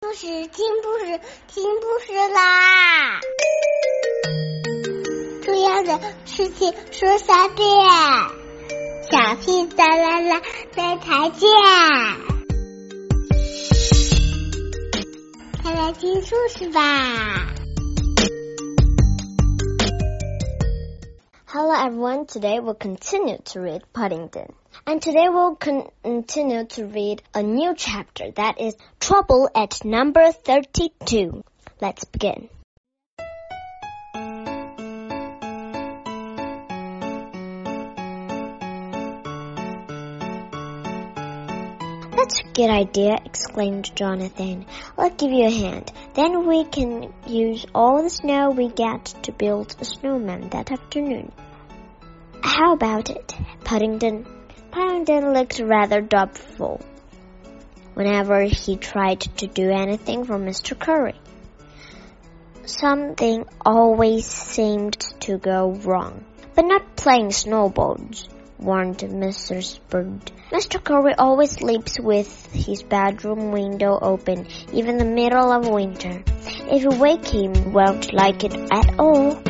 故事听故事听故事啦！重要的事情说三遍，小屁哒啦啦，再再见。快来听故事吧！Hello everyone, today we'll continue to read Paddington. And today we'll continue to read a new chapter that is Trouble at number 32. Let's begin. That's a good idea, exclaimed Jonathan. I'll give you a hand. Then we can use all the snow we get to build a snowman that afternoon. How about it, Paddington? Paddington looked rather doubtful whenever he tried to do anything for Mr. Curry. Something always seemed to go wrong. But not playing snowballs, warned Mrs. Bird. Mr. Curry always sleeps with his bedroom window open, even in the middle of winter. If you wake him, won't like it at all.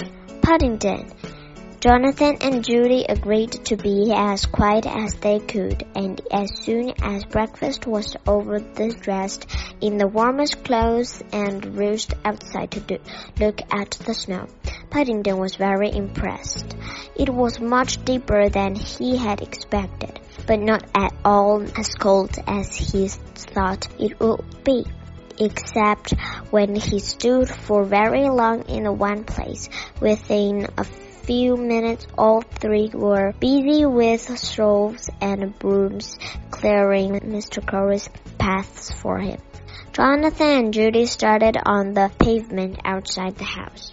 Paddington, Jonathan and Judy agreed to be as quiet as they could, and as soon as breakfast was over, they dressed in the warmest clothes and roost outside to do, look at the snow. Paddington was very impressed. It was much deeper than he had expected, but not at all as cold as he thought it would be except when he stood for very long in one place within a few minutes all three were busy with shovels and brooms clearing Mr. Curry's paths for him. Jonathan and Judy started on the pavement outside the house.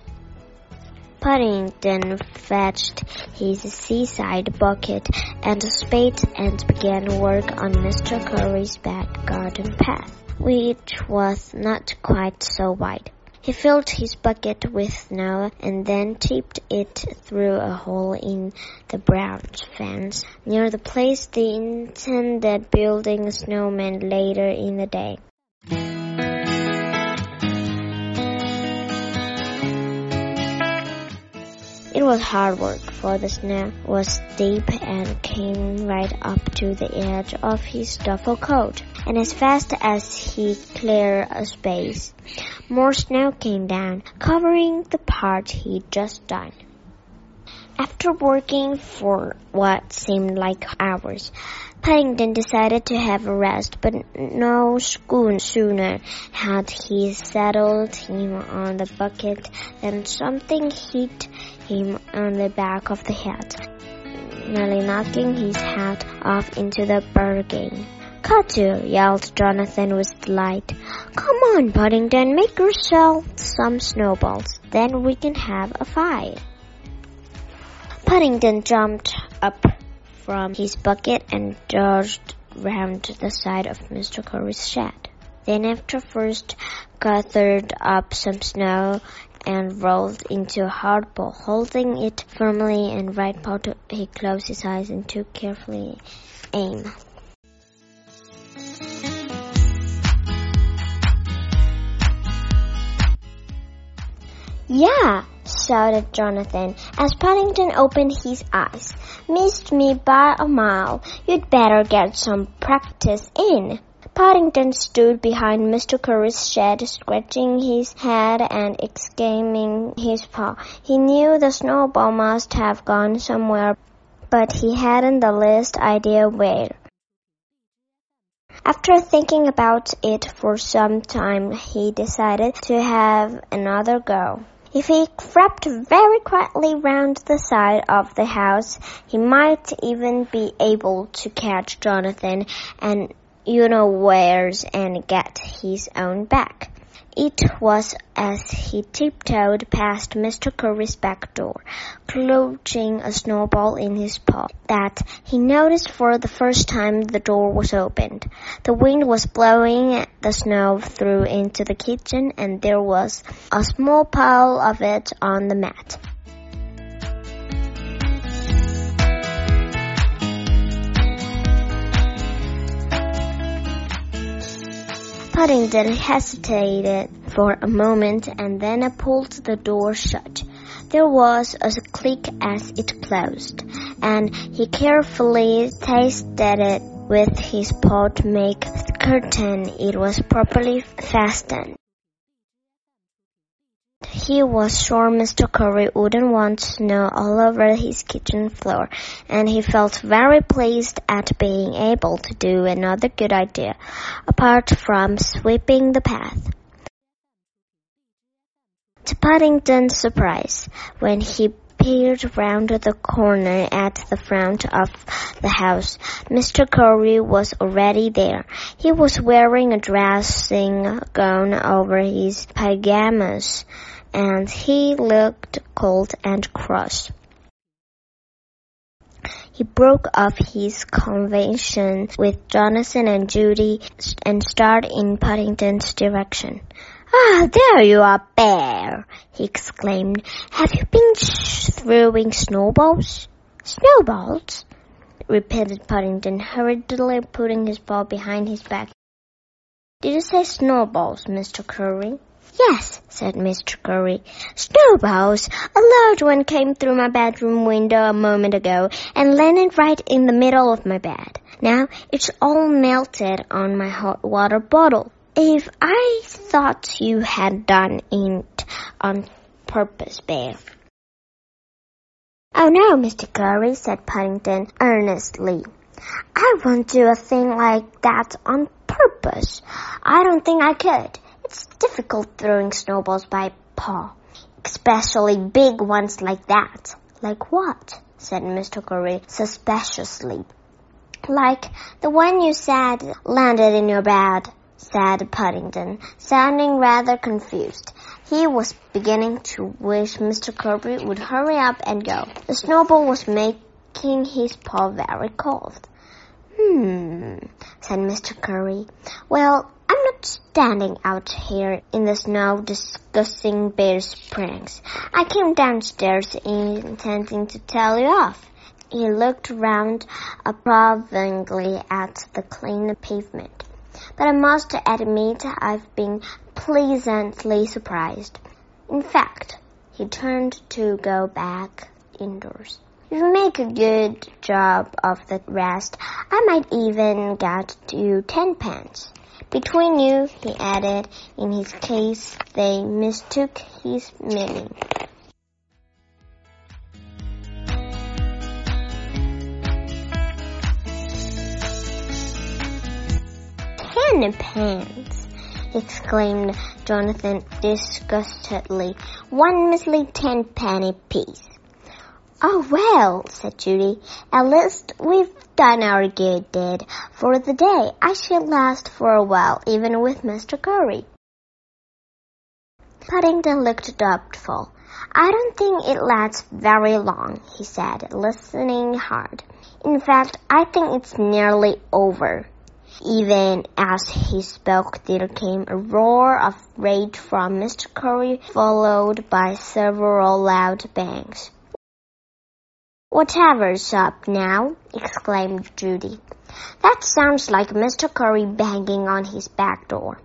Paddington fetched his seaside bucket and spade and began work on Mr. Curry's back garden path, which was not quite so wide. He filled his bucket with snow and then tipped it through a hole in the brown fence near the place they intended building a snowman later in the day. Was hard work, for the snow was deep and came right up to the edge of his duffel coat. And as fast as he cleared a space, more snow came down, covering the part he'd just done. After working for what seemed like hours, Paddington decided to have a rest, but no sooner had he settled him on the bucket than something hit him on the back of the head, nearly knocking his hat off into the bargain. Cutter, yelled Jonathan with delight. Come on, Paddington, make yourself some snowballs. Then we can have a fight. Paddington jumped up from his bucket and dodged round the side of Mr. Curry's shed. Then after first gathered up some snow and rolled into a hard ball, holding it firmly and right part he closed his eyes and took carefully aim. Yeah, shouted Jonathan as Paddington opened his eyes. Missed me by a mile. You'd better get some practice in. Paddington stood behind Mr. Curry's shed, scratching his head and exclaiming his paw. He knew the snowball must have gone somewhere, but he hadn't the least idea where. After thinking about it for some time, he decided to have another go. If he crept very quietly round the side of the house, he might even be able to catch Jonathan and you know where's and get his own back. It was as he tiptoed past Mr. Curry's back door, clutching a snowball in his paw, that he noticed for the first time the door was opened. The wind was blowing the snow through into the kitchen, and there was a small pile of it on the mat. Paddington hesitated for a moment and then pulled the door shut. There was a click as it closed, and he carefully tasted it with his paw to make certain it was properly fastened. He was sure Mr. Curry wouldn't want snow all over his kitchen floor, and he felt very pleased at being able to do another good idea, apart from sweeping the path. To Paddington's surprise, when he peered round the corner at the front of the house. Mr. Curry was already there. He was wearing a dressing gown over his pajamas, and he looked cold and cross. He broke off his conversation with Jonathan and Judy and started in Paddington's direction. Ah, there you are, Bear! he exclaimed. Have you been throwing snowballs? Snowballs? repeated Paddington, hurriedly putting his paw behind his back. Did you say snowballs, Mr. Curry? Yes, said Mr. Curry. Snowballs! A large one came through my bedroom window a moment ago and landed right in the middle of my bed. Now it's all melted on my hot water bottle. If I thought you had done it on purpose, Bear. Oh no, Mr. Curry, said Paddington earnestly. I won't do a thing like that on purpose. I don't think I could. It's difficult throwing snowballs by paw, especially big ones like that. Like what? said Mr. Curry suspiciously. Like the one you said landed in your bed said Paddington, sounding rather confused. He was beginning to wish Mr. Curry would hurry up and go. The snowball was making his paw very cold. Hmm, said Mr. Curry. Well, standing out here in the snow discussing bear pranks. I came downstairs intending to tell you off. He looked round approvingly at the clean pavement but I must admit I've been pleasantly surprised. In fact, he turned to go back indoors. If you make a good job of the rest, I might even get you ten pence. Between you, he added, in his case they mistook his meaning. ten pence! exclaimed Jonathan disgustedly. One measly tenpenny piece. Oh well, said Judy. At least we've done our good deed for the day. I shall last for a while, even with Mr. Curry. Paddington looked doubtful. I don't think it lasts very long, he said, listening hard. In fact, I think it's nearly over. Even as he spoke, there came a roar of rage from Mr. Curry, followed by several loud bangs. Whatever's up now? exclaimed Judy. That sounds like Mr. Curry banging on his back door.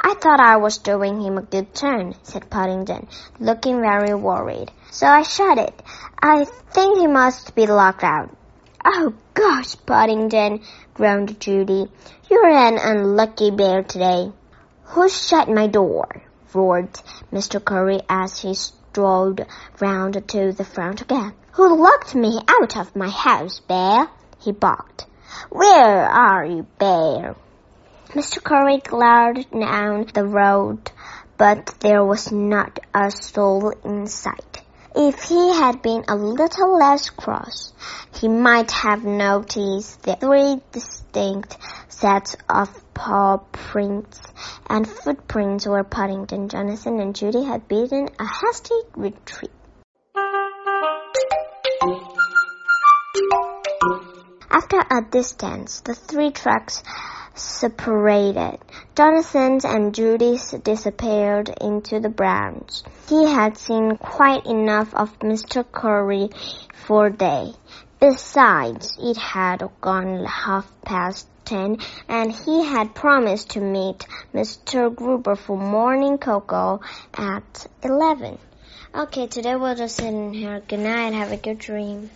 I thought I was doing him a good turn, said Paddington, looking very worried. So I shut it. I think he must be locked out. Oh, gosh, Paddington, groaned Judy. You're an unlucky bear today. Who shut my door? roared Mr. Curry as he strode round to the front again. Who locked me out of my house, Bear? he barked. Where are you, Bear? Mr. Curry glared down the road, but there was not a soul in sight. If he had been a little less cross, he might have noticed the three distinct sets of paw prints and footprints where Paddington, Jonathan, and Judy had beaten a hasty retreat. After a distance, the three tracks separated. Jonathan and Judy disappeared into the branch. He had seen quite enough of Mr. Curry for day. Besides, it had gone half past 10 and he had promised to meet Mr. Gruber for morning cocoa at 11. Okay, today we'll just sit in here. Good night. Have a good dream.